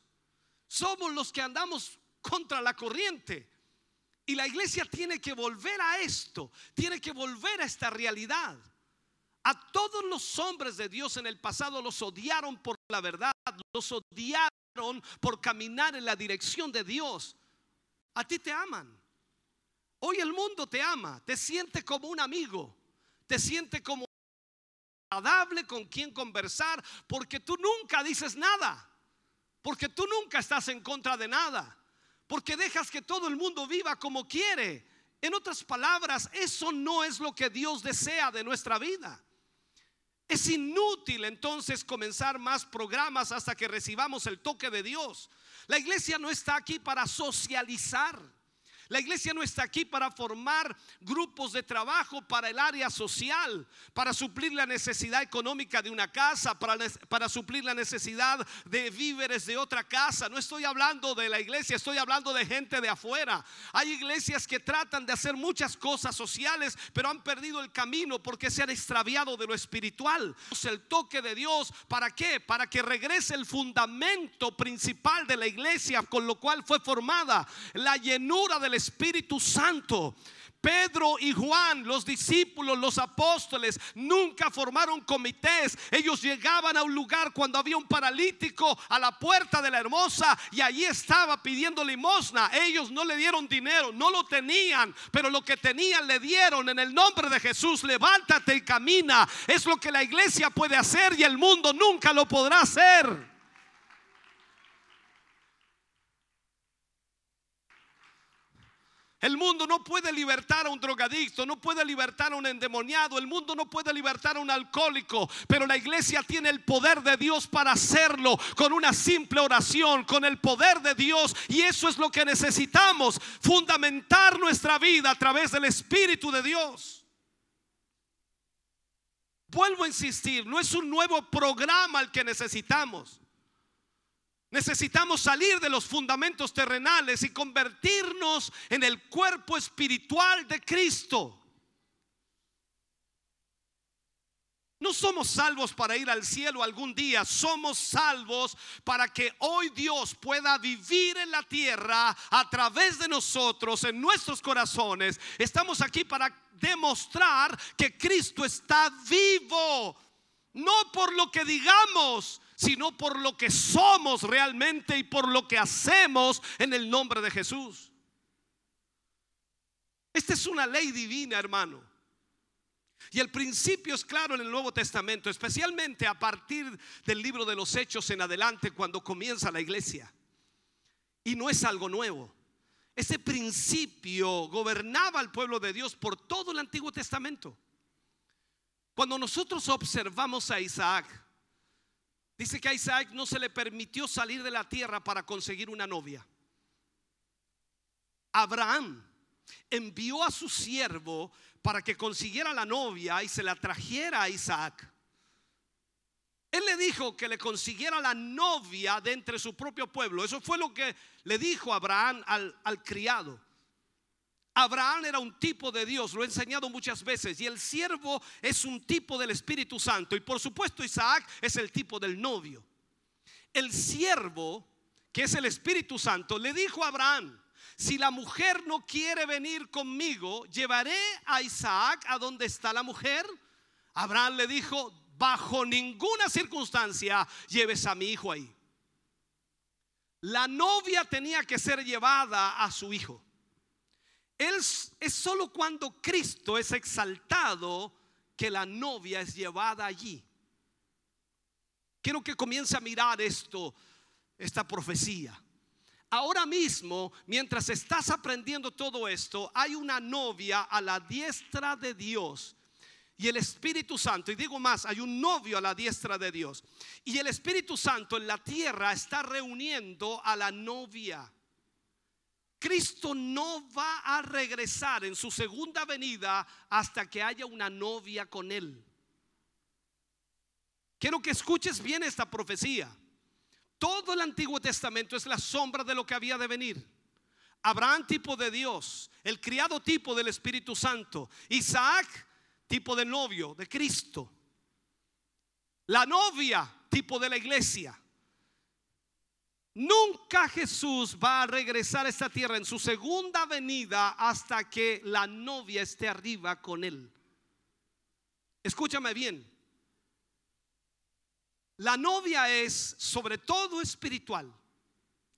Somos los que andamos contra la corriente. Y la iglesia tiene que volver a esto. Tiene que volver a esta realidad. A todos los hombres de Dios en el pasado los odiaron por la verdad. Los odiaron por caminar en la dirección de Dios. A ti te aman. Hoy el mundo te ama, te siente como un amigo, te siente como agradable con quien conversar, porque tú nunca dices nada, porque tú nunca estás en contra de nada, porque dejas que todo el mundo viva como quiere. En otras palabras, eso no es lo que Dios desea de nuestra vida. Es inútil entonces comenzar más programas hasta que recibamos el toque de Dios. La iglesia no está aquí para socializar. La iglesia no está aquí para formar grupos de trabajo para el área social, para suplir la necesidad económica de una casa, para, suplir la necesidad de víveres de otra casa. No estoy hablando de la iglesia, estoy hablando de gente de afuera. Hay iglesias que tratan de hacer muchas cosas sociales, pero han perdido el camino porque se han extraviado de lo espiritual. El toque de Dios, ¿para qué? Para que regrese el fundamento principal de la iglesia con lo cual fue formada, la llenura del Espíritu Santo. Pedro y Juan, los discípulos, los apóstoles, nunca formaron comités. Ellos llegaban a un lugar cuando había un paralítico a la puerta de la hermosa y allí estaba pidiendo limosna. Ellos no le dieron dinero, no lo tenían, pero lo que tenían le dieron en el nombre de Jesús. Levántate y camina. Es lo que la iglesia puede hacer y el mundo nunca lo podrá hacer. El mundo no puede libertar a un drogadicto, no puede libertar a un endemoniado, el mundo no puede libertar a un alcohólico, pero la iglesia tiene el poder de Dios para hacerlo con una simple oración, con el poder de Dios. Y eso es lo que necesitamos, fundamentar nuestra vida a través del Espíritu de Dios. Vuelvo a insistir, no es un nuevo programa el que necesitamos. Necesitamos salir de los fundamentos terrenales y convertirnos en el cuerpo espiritual de Cristo. No somos salvos para ir al cielo algún día, somos salvos para que hoy Dios pueda vivir en la tierra a través de nosotros, en nuestros corazones. Estamos aquí para demostrar que Cristo está vivo, no por lo que digamos, sino por lo que somos realmente y por lo que hacemos en el nombre de Jesús. Esta es una ley divina, hermano. Y el principio es claro en el Nuevo Testamento, especialmente a partir del libro de los Hechos en adelante, cuando comienza la iglesia. Y no es algo nuevo. Ese principio gobernaba al pueblo de Dios por todo el Antiguo Testamento. Cuando nosotros observamos a Isaac, Dice que a Isaac no se le permitió salir de la tierra para conseguir una novia. Abraham envió a su siervo para que consiguiera la novia y se la trajera a Isaac. Él le dijo que le consiguiera la novia de entre su propio pueblo. Eso fue lo que le dijo Abraham al, al criado. Abraham era un tipo de Dios, lo he enseñado muchas veces, y el siervo es un tipo del Espíritu Santo, y por supuesto Isaac es el tipo del novio. El siervo, que es el Espíritu Santo, le dijo a Abraham, si la mujer no quiere venir conmigo, llevaré a Isaac a donde está la mujer. Abraham le dijo, bajo ninguna circunstancia lleves a mi hijo ahí. La novia tenía que ser llevada a su hijo. Es, es solo cuando Cristo es exaltado que la novia es llevada allí. Quiero que comience a mirar esto, esta profecía. Ahora mismo, mientras estás aprendiendo todo esto, hay una novia a la diestra de Dios y el Espíritu Santo, y digo más, hay un novio a la diestra de Dios. Y el Espíritu Santo en la tierra está reuniendo a la novia. Cristo no va a regresar en su segunda venida hasta que haya una novia con él. Quiero que escuches bien esta profecía. Todo el Antiguo Testamento es la sombra de lo que había de venir. Abraham tipo de Dios, el criado tipo del Espíritu Santo, Isaac tipo de novio de Cristo, la novia tipo de la iglesia. Nunca Jesús va a regresar a esta tierra en su segunda venida hasta que la novia esté arriba con él. Escúchame bien. La novia es sobre todo espiritual.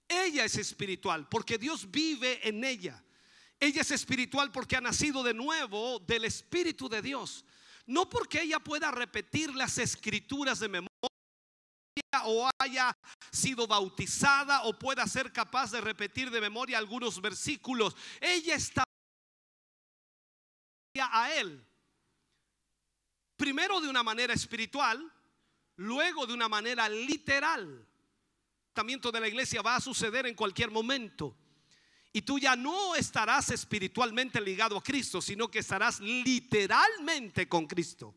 Ella es espiritual porque Dios vive en ella. Ella es espiritual porque ha nacido de nuevo del Espíritu de Dios. No porque ella pueda repetir las escrituras de memoria o haya sido bautizada o pueda ser capaz de repetir de memoria algunos versículos. Ella está a él. Primero de una manera espiritual luego de una manera literal. También toda la iglesia va a suceder en cualquier momento. Y tú ya no estarás espiritualmente ligado a Cristo, sino que estarás literalmente con Cristo.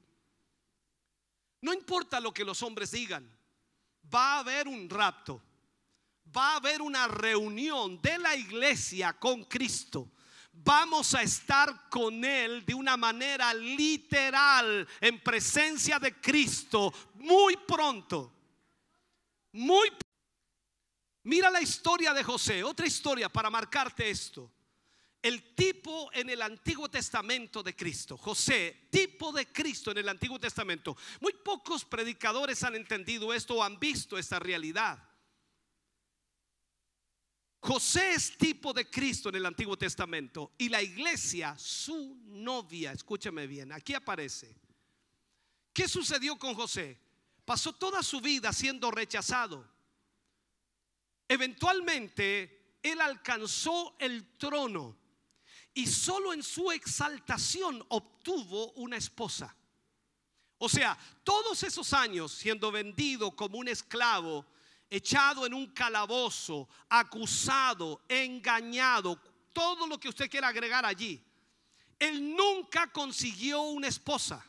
No importa lo que los hombres digan, va a haber un rapto, va a haber una reunión de la iglesia con Cristo vamos a estar con Él de una manera literal, en presencia de Cristo, muy pronto. Muy Mira la historia de José, otra historia para marcarte esto. El tipo en el Antiguo Testamento de Cristo, José, tipo de Cristo en el Antiguo Testamento. Muy pocos predicadores han entendido esto o han visto esta realidad. José es tipo de Cristo en el Antiguo Testamento y la iglesia, su novia. Escúchame bien, aquí aparece. ¿Qué sucedió con José? Pasó toda su vida siendo rechazado. Eventualmente, él alcanzó el trono y solo en su exaltación obtuvo una esposa. O sea, todos esos años siendo vendido como un esclavo, echado en un calabozo, acusado, engañado, todo lo que usted quiera agregar allí. Él nunca consiguió una esposa,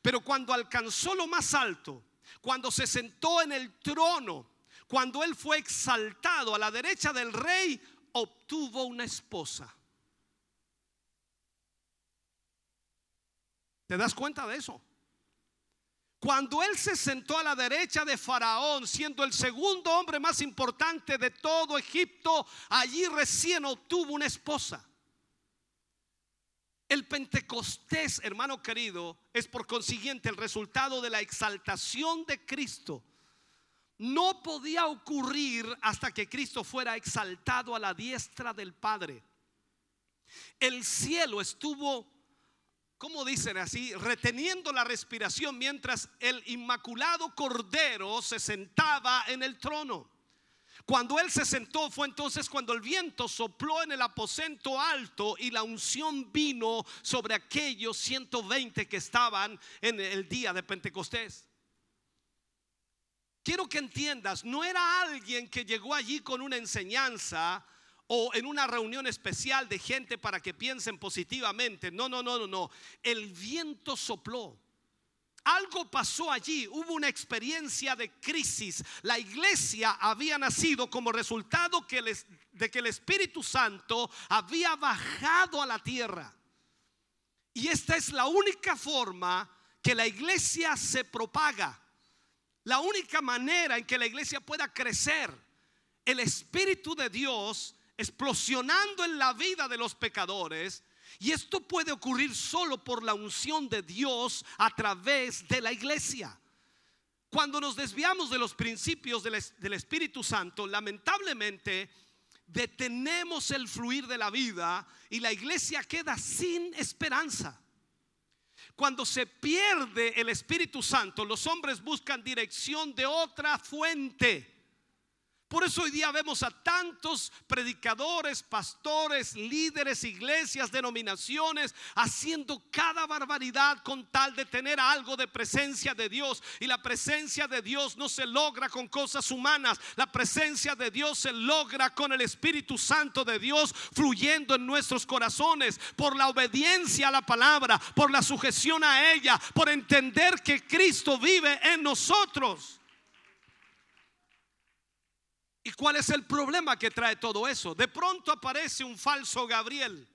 pero cuando alcanzó lo más alto, cuando se sentó en el trono, cuando él fue exaltado a la derecha del rey, obtuvo una esposa. ¿Te das cuenta de eso? Cuando él se sentó a la derecha de Faraón, siendo el segundo hombre más importante de todo Egipto, allí recién obtuvo una esposa. El Pentecostés, hermano querido, es por consiguiente el resultado de la exaltación de Cristo. No podía ocurrir hasta que Cristo fuera exaltado a la diestra del Padre. El cielo estuvo ¿cómo dicen así? Reteniendo la respiración mientras el inmaculado Cordero se sentaba en el trono. Cuando él se sentó fue entonces cuando el viento sopló en el aposento alto y la unción vino sobre aquellos 120 que estaban en el día de Pentecostés. Quiero que entiendas, no era alguien que llegó allí con una enseñanza o en una reunión especial de gente para que piensen positivamente. No, no, no, no, no. El viento sopló. Algo pasó allí, hubo una experiencia de crisis. La iglesia había nacido como resultado de que el Espíritu Santo había bajado a la tierra. Y esta es la única forma que la iglesia se propaga. La única manera en que la iglesia pueda crecer. El Espíritu de Dios explosionando en la vida de los pecadores. Y esto puede ocurrir solo por la unción de Dios a través de la iglesia. Cuando nos desviamos de los principios del, del Espíritu Santo, lamentablemente detenemos el fluir de la vida y la iglesia queda sin esperanza. Cuando se pierde el Espíritu Santo, los hombres buscan dirección de otra fuente. Por eso hoy día vemos a tantos predicadores, pastores, líderes, iglesias, denominaciones, haciendo cada barbaridad con tal de tener algo de presencia de Dios. Y la presencia de Dios no se logra con cosas humanas, la presencia de Dios se logra con el Espíritu Santo de Dios fluyendo en nuestros corazones, por la obediencia a la palabra, por la sujeción a ella, por entender que Cristo vive en nosotros. ¿Y cuál es el problema que trae todo eso? De pronto aparece un falso Gabriel,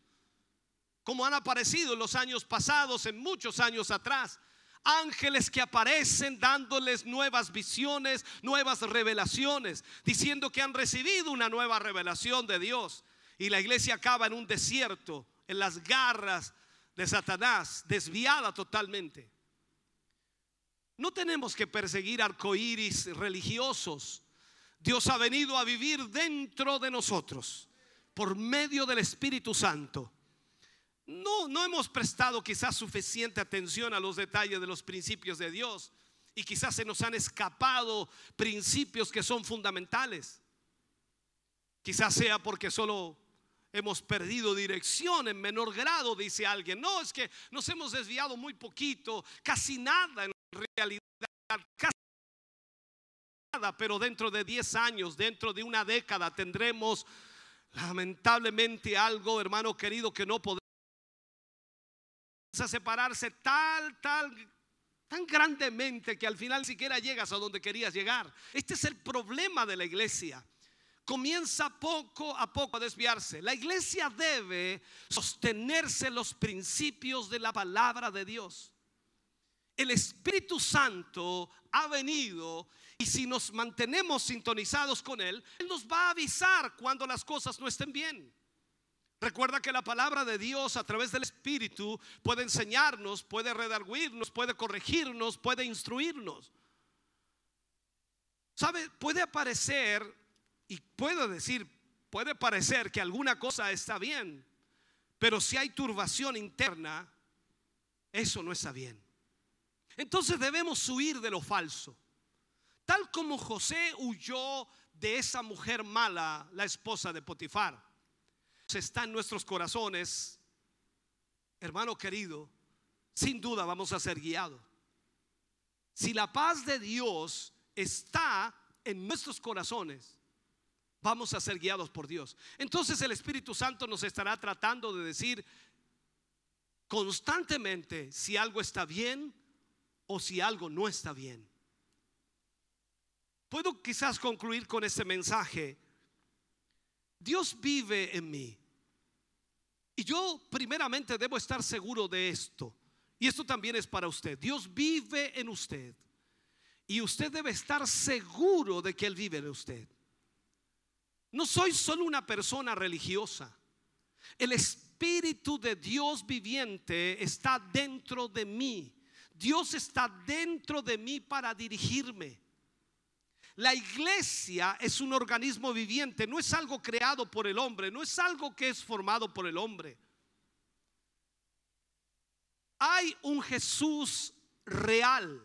como han aparecido en los años pasados, en muchos años atrás. Ángeles que aparecen dándoles nuevas visiones, nuevas revelaciones, diciendo que han recibido una nueva revelación de Dios. Y la iglesia acaba en un desierto, en las garras de Satanás, desviada totalmente. No tenemos que perseguir arcoíris religiosos Dios ha venido a vivir dentro de nosotros por medio del Espíritu Santo. No, no hemos prestado quizás suficiente atención a los detalles de los principios de Dios y quizás se nos han escapado principios que son fundamentales. Quizás sea porque solo hemos perdido dirección en menor grado, dice alguien. No, es que nos hemos desviado muy poquito, casi nada en realidad, pero dentro de 10 años, dentro de una década, tendremos lamentablemente algo, hermano querido, que no podemos separarse tal, tal, tan grandemente que al final siquiera llegas a donde querías llegar. Este es el problema de la iglesia. Comienza poco a poco a desviarse. La iglesia debe sostenerse los principios de la palabra de Dios. El Espíritu Santo ha venido y si nos mantenemos sintonizados con Él, Él nos va a avisar cuando las cosas no estén bien. Recuerda que la palabra de Dios a través del Espíritu puede enseñarnos, puede redarguirnos, puede corregirnos, puede instruirnos. ¿Sabe? Puede aparecer y puedo decir, puede parecer que alguna cosa está bien, pero si hay turbación interna, eso no está bien. Entonces debemos huir de lo falso. Tal como José huyó de esa mujer mala, la esposa de Potifar. Está en nuestros corazones, hermano querido, sin duda vamos a ser guiados. Si la paz de Dios está en nuestros corazones, vamos a ser guiados por Dios. Entonces el Espíritu Santo nos estará tratando de decir constantemente si algo está bien o si algo no está bien. Puedo quizás concluir con este mensaje. Dios vive en mí. Y yo primeramente debo estar seguro de esto. Y esto también es para usted. Dios vive en usted. Y usted debe estar seguro de que Él vive en usted. No soy solo una persona religiosa. El Espíritu de Dios viviente está dentro de mí. Dios está dentro de mí para dirigirme. La iglesia es un organismo viviente, no es algo creado por el hombre, no es algo que es formado por el hombre. Hay un Jesús real,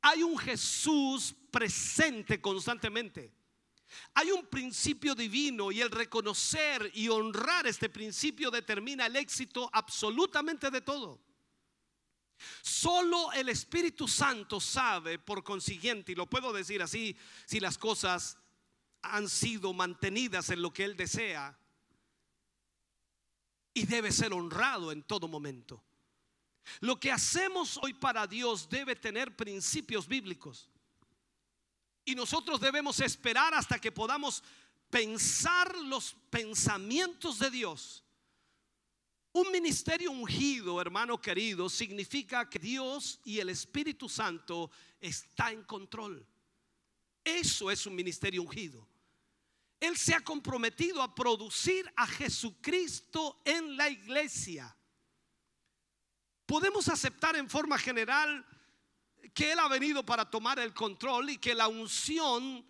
hay un Jesús presente constantemente. Hay un principio divino y el reconocer y honrar este principio determina el éxito absolutamente de todo. Solo el Espíritu Santo sabe, por consiguiente, y lo puedo decir así, si las cosas han sido mantenidas en lo que Él desea, y debe ser honrado en todo momento. Lo que hacemos hoy para Dios debe tener principios bíblicos. Y nosotros debemos esperar hasta que podamos pensar los pensamientos de Dios un ministerio ungido, hermano querido, significa que Dios y el Espíritu Santo está en control. Eso es un ministerio ungido. Él se ha comprometido a producir a Jesucristo en la iglesia. Podemos aceptar en forma general que Él ha venido para tomar el control y que la unción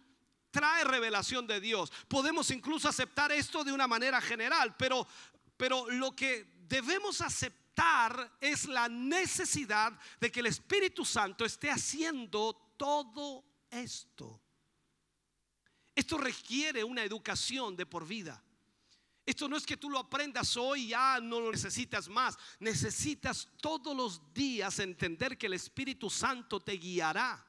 trae revelación de Dios. Podemos incluso aceptar esto de una manera general, pero, pero lo que debemos aceptar es la necesidad de que el Espíritu Santo esté haciendo todo esto. Esto requiere una educación de por vida. Esto no es que tú lo aprendas hoy y ya no lo necesitas más. Necesitas todos los días entender que el Espíritu Santo te guiará.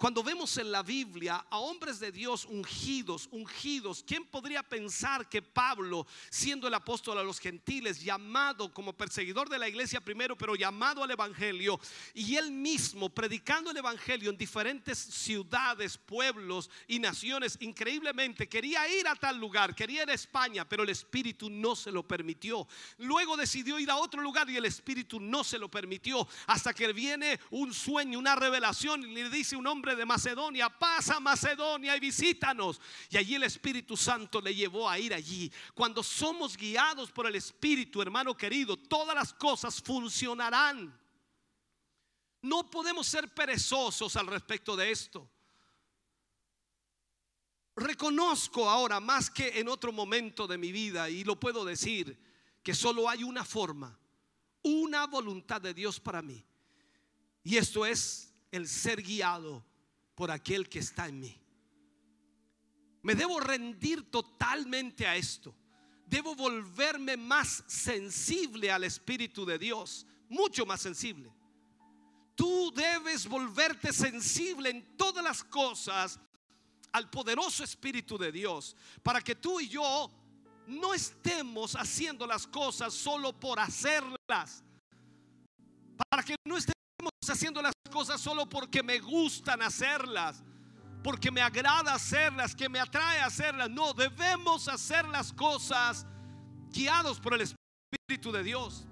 Cuando vemos en la Biblia a hombres de Dios ungidos, ungidos, ¿quién podría pensar que Pablo, siendo el apóstol a los gentiles, llamado como perseguidor de la iglesia primero, pero llamado al Evangelio, y él mismo predicando el Evangelio en diferentes ciudades, pueblos y naciones, increíblemente quería ir a tal lugar, quería ir a España, pero el Espíritu no se lo permitió. Luego decidió ir a otro lugar y el Espíritu no se lo permitió, hasta que viene un sueño, una revelación, y le dice un hombre, de Macedonia, pasa Macedonia y visítanos. Y allí el Espíritu Santo le llevó a ir allí. Cuando somos guiados por el Espíritu, hermano querido, todas las cosas funcionarán. No podemos ser perezosos al respecto de esto. Reconozco ahora más que en otro momento de mi vida, y lo puedo decir, que solo hay una forma, una voluntad de Dios para mí. Y esto es el ser guiado por aquel que está en mí. Me debo rendir totalmente a esto. Debo volverme más sensible al Espíritu de Dios, mucho más sensible. Tú debes volverte sensible en todas las cosas al poderoso Espíritu de Dios, para que tú y yo no estemos haciendo las cosas solo por hacerlas, para que no estemos haciendo las cosas solo porque me gustan hacerlas, porque me agrada hacerlas, que me atrae hacerlas. No, debemos hacer las cosas guiados por el Espíritu de Dios.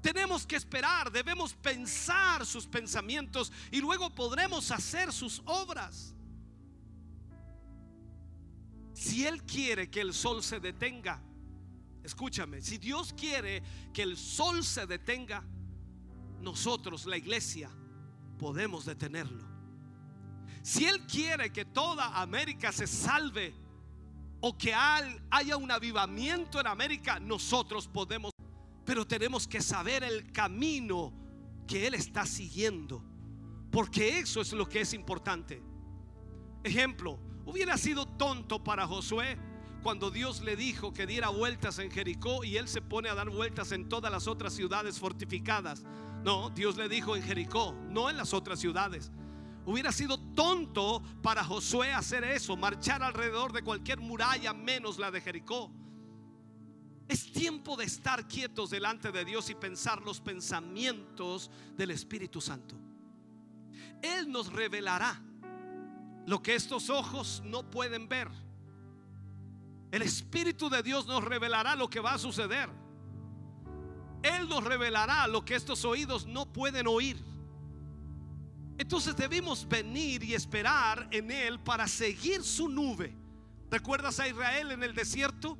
Tenemos que esperar, debemos pensar sus pensamientos y luego podremos hacer sus obras. Si Él quiere que el sol se detenga, escúchame, si Dios quiere que el sol se detenga, nosotros, la iglesia, podemos detenerlo. Si Él quiere que toda América se salve o que haya un avivamiento en América, nosotros podemos, pero tenemos que saber el camino que Él está siguiendo, porque eso es lo que es importante. Ejemplo, hubiera sido tonto para Josué cuando Dios le dijo que diera vueltas en Jericó y él se pone a dar vueltas en todas las otras ciudades fortificadas. No, Dios le dijo en Jericó, no en las otras ciudades. Hubiera sido tonto para Josué hacer eso, marchar alrededor de cualquier muralla menos la de Jericó. Es tiempo de estar quietos delante de Dios y pensar los pensamientos del Espíritu Santo. Él nos revelará lo que estos ojos no pueden ver. El Espíritu de Dios nos revelará lo que va a suceder. Él nos revelará lo que estos oídos no pueden oír. Entonces debemos venir y esperar en Él para seguir su nube. ¿Recuerdas a Israel en el desierto?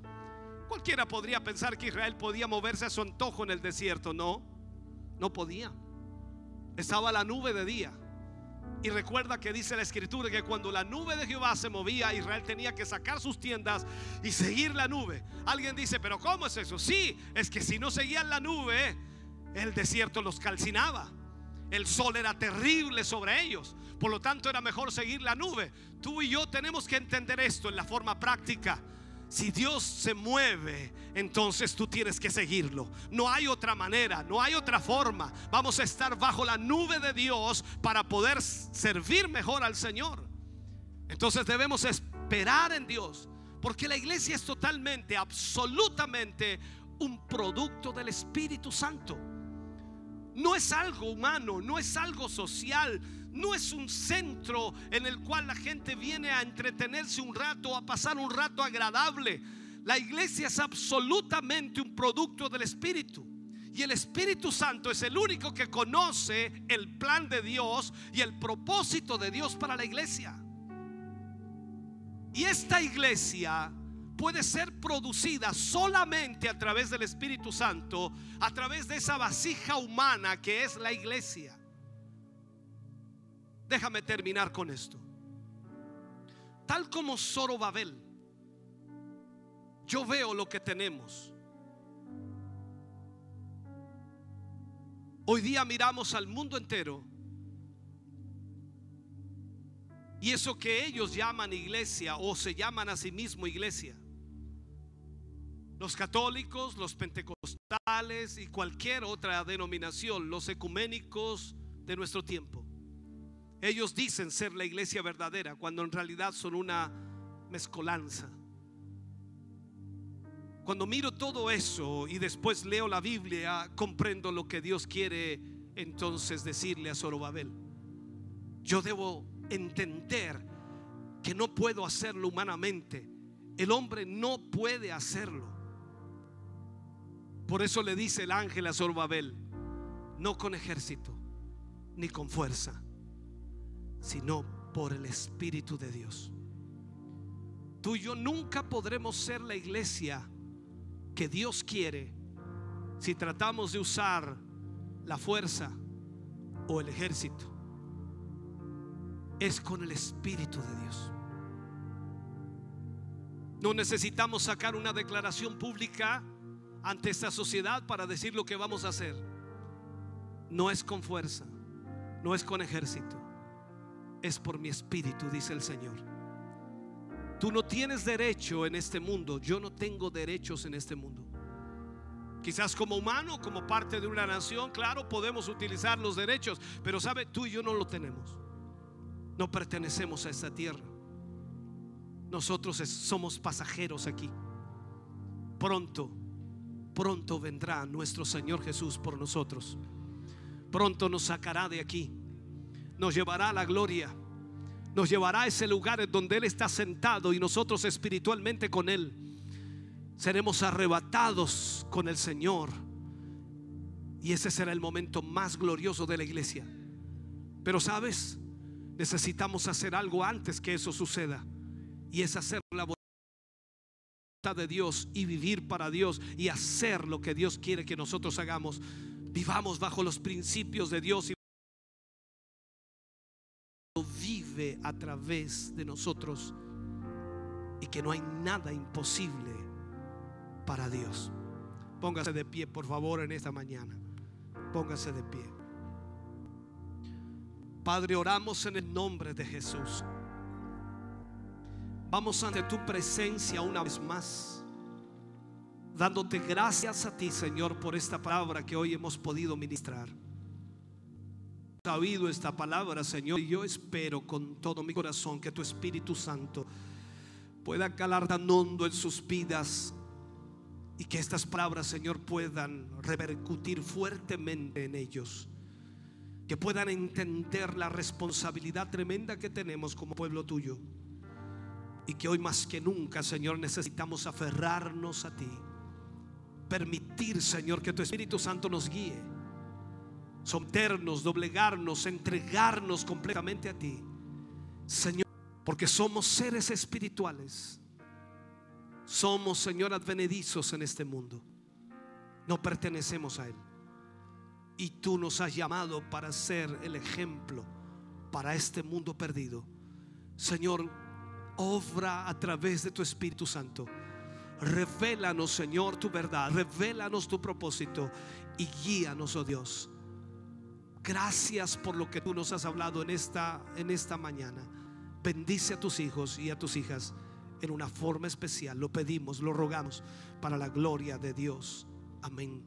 Cualquiera podría pensar que Israel podía moverse a su antojo en el desierto. No, no podía. Estaba la nube de día y recuerda que dice la escritura que cuando la nube de Jehová se movía, Israel tenía que sacar sus tiendas y seguir la nube. Alguien dice, pero ¿cómo es eso? Sí, es que si no seguían la nube, el desierto los calcinaba. El sol era terrible sobre ellos. Por lo tanto, era mejor seguir la nube. Tú y yo tenemos que entender esto en la forma práctica. Si Dios se mueve, entonces tú tienes que seguirlo. No hay otra manera, no hay otra forma. Vamos a estar bajo la nube de Dios para poder servir mejor al Señor. Entonces debemos esperar en Dios, porque la iglesia es totalmente, absolutamente un producto del Espíritu Santo. No es algo humano, no es algo social, no es un centro en el cual la gente viene a entretenerse un rato, a pasar un rato agradable. La iglesia es absolutamente un producto del Espíritu. Y el Espíritu Santo es el único que conoce el plan de Dios y el propósito de Dios para la iglesia. Y esta iglesia puede ser producida solamente a través del Espíritu Santo, a través de esa vasija humana que es la iglesia. Déjame terminar con esto. Tal como Zorobabel, yo veo lo que tenemos. Hoy día miramos al mundo entero y eso que ellos llaman iglesia o se llaman a sí mismo iglesia los católicos, los pentecostales y cualquier otra denominación, los ecuménicos de nuestro tiempo. Ellos dicen ser la iglesia verdadera cuando en realidad son una mezcolanza. Cuando miro todo eso y después leo la Biblia, comprendo lo que Dios quiere entonces decirle a Zorobabel. Yo debo entender que no puedo hacerlo humanamente. El hombre no puede hacerlo. Por eso le dice el ángel a Zorobabel, no con ejército ni con fuerza, sino por el Espíritu de Dios. Tú y yo nunca podremos ser la iglesia que Dios quiere si tratamos de usar la fuerza o el ejército. Es con el Espíritu de Dios. No necesitamos sacar una declaración pública ante esta sociedad para decir lo que vamos a hacer. No es con fuerza, no es con ejército, es por mi espíritu, dice el Señor. Tú no tienes derecho en este mundo, yo no tengo derechos en este mundo. Quizás como humano, como parte de una nación, claro, podemos utilizar los derechos, pero sabe, tú y yo no lo tenemos. No pertenecemos a esta tierra. Nosotros somos pasajeros aquí. Pronto pronto vendrá nuestro Señor Jesús por nosotros. Pronto nos sacará de aquí. Nos llevará a la gloria. Nos llevará a ese lugar en donde Él está sentado y nosotros espiritualmente con Él. Seremos arrebatados con el Señor. Y ese será el momento más glorioso de la iglesia. Pero sabes, necesitamos hacer algo antes que eso suceda. Y es hacer la de Dios y vivir para Dios y hacer lo que Dios quiere que nosotros hagamos. Vivamos bajo los principios de Dios y a través de nosotros y que no hay nada imposible para Dios. Póngase de pie, por favor, en esta mañana. Póngase de pie. Padre, oramos en el nombre de Jesús. Vamos ante tu presencia una vez más, dándote gracias a ti, Señor, por esta palabra que hoy hemos podido ministrar. Oído esta palabra, Señor, y yo espero con todo mi corazón que tu Espíritu Santo pueda calar tan hondo en sus vidas y que estas palabras, Señor, puedan repercutir fuertemente en ellos. Que puedan entender la responsabilidad tremenda que tenemos como pueblo tuyo y que hoy más que nunca, Señor, necesitamos aferrarnos a ti. Permitir, Señor, que tu Espíritu Santo nos guíe. Someternos, doblegarnos, entregarnos completamente a ti. Señor, porque somos seres espirituales. Somos, Señor, advenedizos en este mundo. No pertenecemos a Él. Y tú nos has llamado para ser el ejemplo para este mundo perdido. Señor, obra a través de tu Espíritu Santo. Revélanos, Señor, tu verdad. Revélanos tu propósito y guíanos, oh Dios. Gracias por lo que tú nos has hablado en esta, en esta mañana. Bendice a tus hijos y a tus hijas en una forma especial. Lo pedimos, lo rogamos para la gloria de Dios. Amén.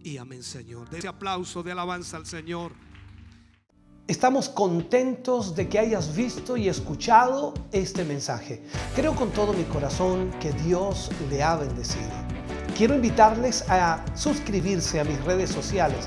Y amén, Señor. De ese aplauso de alabanza al Señor. Estamos contentos de que hayas visto y escuchado este mensaje. Creo con todo mi corazón que Dios le ha bendecido. Quiero invitarles a suscribirse a mis redes sociales,